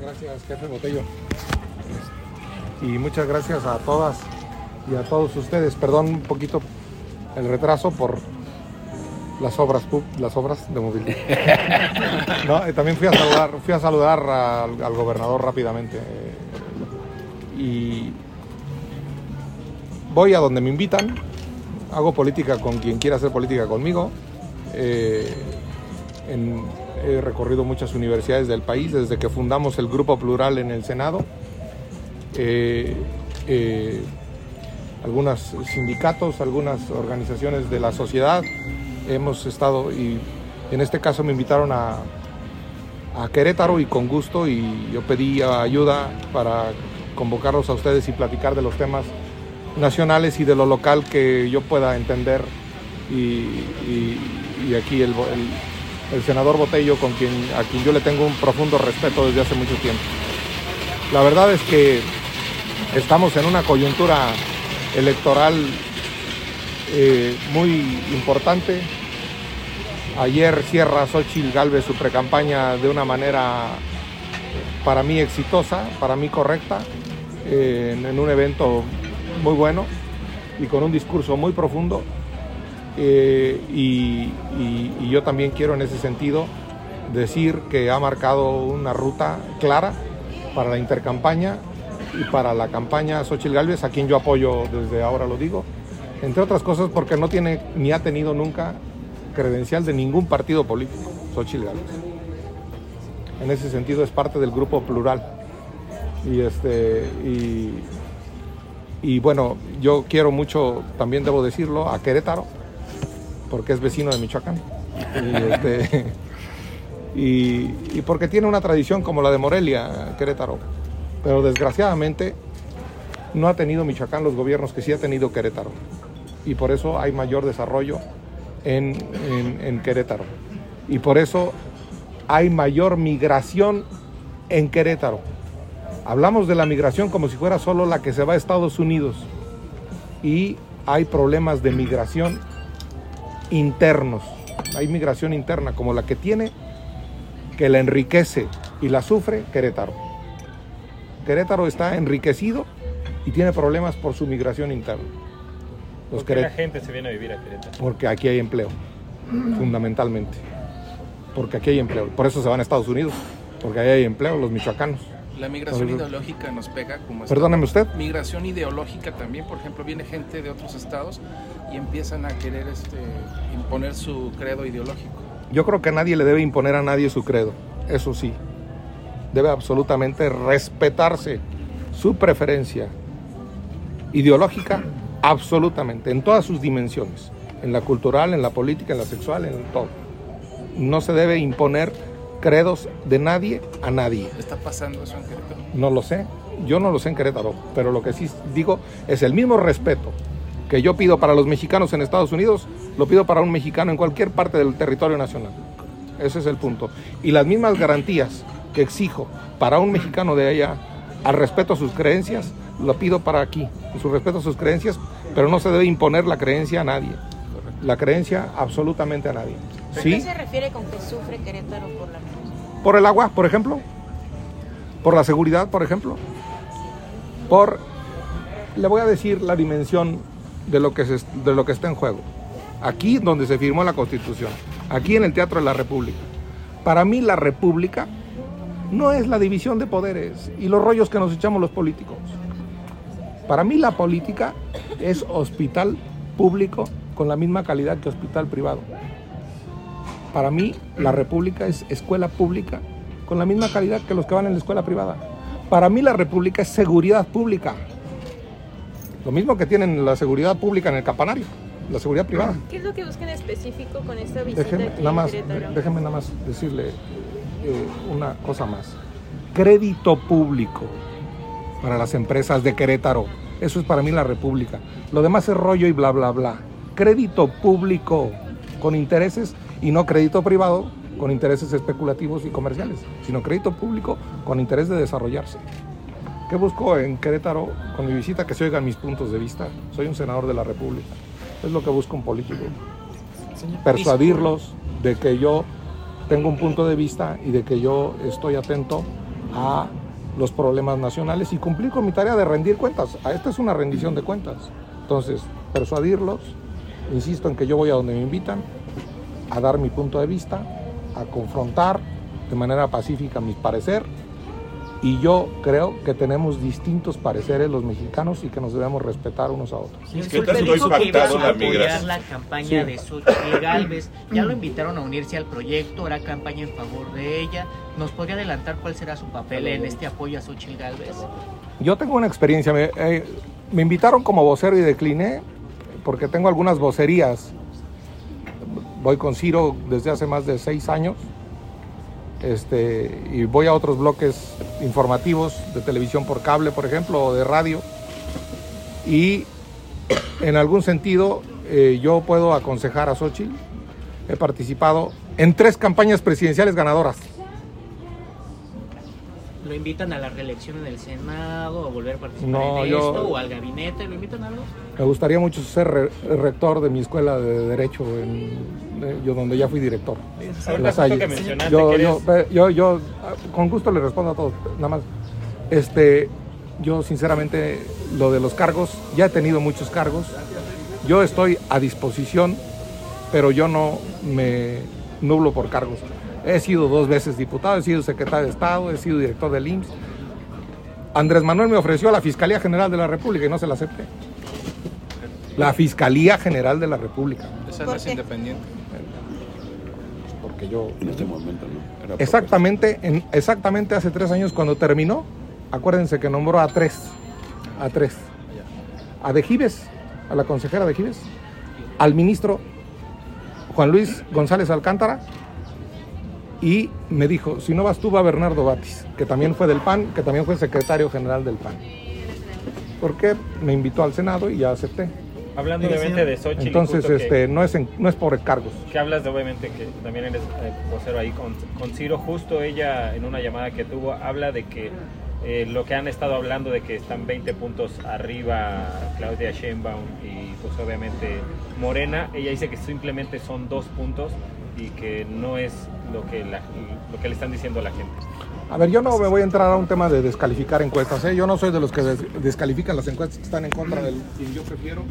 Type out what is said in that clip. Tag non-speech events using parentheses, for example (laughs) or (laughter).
Gracias, jefe Botello. Y muchas gracias a todas y a todos ustedes. Perdón un poquito el retraso por las obras las obras de movilidad. (laughs) no, también fui a saludar, fui a saludar al, al gobernador rápidamente. Y voy a donde me invitan, hago política con quien quiera hacer política conmigo. Eh, he recorrido muchas universidades del país desde que fundamos el Grupo Plural en el Senado. Eh, eh, algunos sindicatos, algunas organizaciones de la sociedad. Hemos estado y en este caso me invitaron a, a Querétaro y con gusto y yo pedí ayuda para convocarlos a ustedes y platicar de los temas nacionales y de lo local que yo pueda entender. Y, aquí el, el, senador Botello, con quien, a quien yo le tengo un profundo respeto desde hace mucho tiempo. La verdad es que estamos en una coyuntura electoral eh, muy importante. Ayer cierra Xochitl Galvez su precampaña de una manera para mí exitosa, para mí correcta, eh, en un evento muy bueno y con un discurso muy profundo. Eh, y, yo también quiero en ese sentido decir que ha marcado una ruta clara para la intercampaña y para la campaña Xochitl Galvez, a quien yo apoyo desde ahora lo digo, entre otras cosas porque no tiene ni ha tenido nunca credencial de ningún partido político, Xochitl Galvez. En ese sentido es parte del grupo plural. Y, este, y, y bueno, yo quiero mucho, también debo decirlo, a Querétaro, porque es vecino de Michoacán. Este, (laughs) y, porque tiene una tradición como la de Morelia, Querétaro. Pero desgraciadamente no ha tenido Michoacán los gobiernos que sí ha tenido Querétaro. Y por eso hay mayor desarrollo en, en Querétaro. Y por eso hay mayor migración en Querétaro. Hablamos de la migración como si fuera solo la que se va a Estados Unidos y hay problemas de migración internos. Hay migración interna como la que tiene, que la enriquece y la sufre Querétaro. Querétaro está enriquecido y tiene problemas por su migración interna. Los ¿Por qué la gente se viene a vivir a Querétaro? Porque aquí hay empleo, fundamentalmente. Porque aquí hay empleo. Por eso se van a Estados Unidos, porque ahí hay empleo, los michoacanos. La migración ideológica nos pega como... Perdóneme usted. Migración ideológica también, por ejemplo, viene gente de otros estados y empiezan a querer este, imponer su credo ideológico. Yo creo que nadie le debe imponer a nadie su credo, eso sí. Debe absolutamente respetarse su preferencia ideológica, absolutamente, en todas sus dimensiones, en la cultural, en la política, en la sexual, en todo. No se debe imponer credos de nadie a nadie. ¿Está pasando eso en Querétaro? No lo sé, yo no lo sé en Querétaro, pero lo que sí digo es el mismo respeto que yo pido para los mexicanos en Estados Unidos, lo pido para un mexicano en cualquier parte del territorio nacional. Ese es el punto. Y las mismas garantías que exijo para un mexicano de allá al respeto a sus creencias, lo pido para aquí, su respeto a sus creencias, pero no se debe imponer la creencia a nadie. La creencia absolutamente a nadie. Qué se refiere con que sufre Querétaro por la por el agua, por ejemplo, por la seguridad, por ejemplo, por, le voy a decir la dimensión de lo que, de lo que está en juego. Aquí donde se firmó la Constitución, aquí en el Teatro de la República. Para mí la República no es la división de poderes y los rollos que nos echamos los políticos. Para mí la política es hospital público con la misma calidad que hospital privado. Para mí, la República es escuela pública con la misma calidad que los que van en la escuela privada. Para mí, la República es seguridad pública. Lo mismo que tienen la seguridad pública en el campanario, la seguridad privada. ¿Qué es lo que buscan específico con esta visita? Déjeme, nada, más, déjeme nada más decirle eh, una cosa más. Crédito público para las empresas de Querétaro. Eso es para mí la República. Lo demás es rollo y bla, bla, bla. Crédito público con intereses y no crédito privado con intereses especulativos y comerciales, sino crédito público con interés de desarrollarse. ¿Qué busco en Querétaro con mi visita? Que se oigan mis puntos de vista. Soy un senador de la República. Es lo que busco un político. Persuadirlos de que yo tengo un punto de vista y de que yo estoy atento a los problemas nacionales y cumplir con mi tarea de rendir cuentas. Esta es una rendición de cuentas. Entonces, persuadirlos, insisto en que yo voy a donde me invitan, a dar mi punto de vista, a confrontar de manera pacífica mi parecer y yo creo que tenemos distintos pareceres los mexicanos y que nos debemos respetar unos a otros. Sí, ¿Qué tanto dijo que iba a apoyar la campaña de Xochitl Galvez. Ya lo invitaron a unirse al proyecto, hará campaña en favor de ella. ¿Nos podría adelantar cuál será su papel en este apoyo a Xochitl Galvez? Yo tengo una experiencia. Me, eh, me invitaron como vocero y decliné porque tengo algunas vocerías. Voy con Ciro desde hace más de seis años este, y voy a otros bloques informativos de televisión por cable, por ejemplo, o de radio. Y en algún sentido eh, yo puedo aconsejar a Xochitl. He participado en tres campañas presidenciales ganadoras. ¿Lo invitan a la reelección en el Senado o volver a participar en esto o al gabinete? ¿Lo invitan a algo? Me gustaría mucho ser rector de mi escuela de Derecho, en, yo donde ya fui director. yo, yo, yo, con gusto le respondo a todos, nada más. Este, yo sinceramente lo de los cargos, ya he tenido muchos cargos, yo estoy a disposición, pero yo no me nublo por cargos. He sido dos veces diputado, he sido secretario de Estado, he sido director del IMSS. Andrés Manuel me ofreció a la Fiscalía General de la República y no se la acepté. La Fiscalía General de la República. Esa no es independiente. Porque yo... En este momento no. exactamente, en, exactamente hace tres años cuando terminó, acuérdense que nombró a tres. A tres. A De Gives, a la consejera De Gives, al ministro Juan Luis González Alcántara y me dijo, si no vas tú va Bernardo Batis, que también fue del PAN, que también fue secretario general del PAN. Porque me invitó al Senado y ya acepté. Hablando obviamente de Xochitl. Entonces, este, no, es no es por cargos. Que hablas de obviamente que también eres eh, vocero ahí con, con Ciro, justo ella en una llamada que tuvo habla de que eh, lo que han estado hablando de que están 20 puntos arriba Claudia Sheinbaum y pues obviamente Morena, ella dice que simplemente son dos puntos y que no es lo que, lo que le están diciendo a la gente. A ver, yo no me voy a entrar a un tema de descalificar encuestas. ¿eh? Yo no soy de los que descalifican las encuestas que están en contra del quien yo prefiero.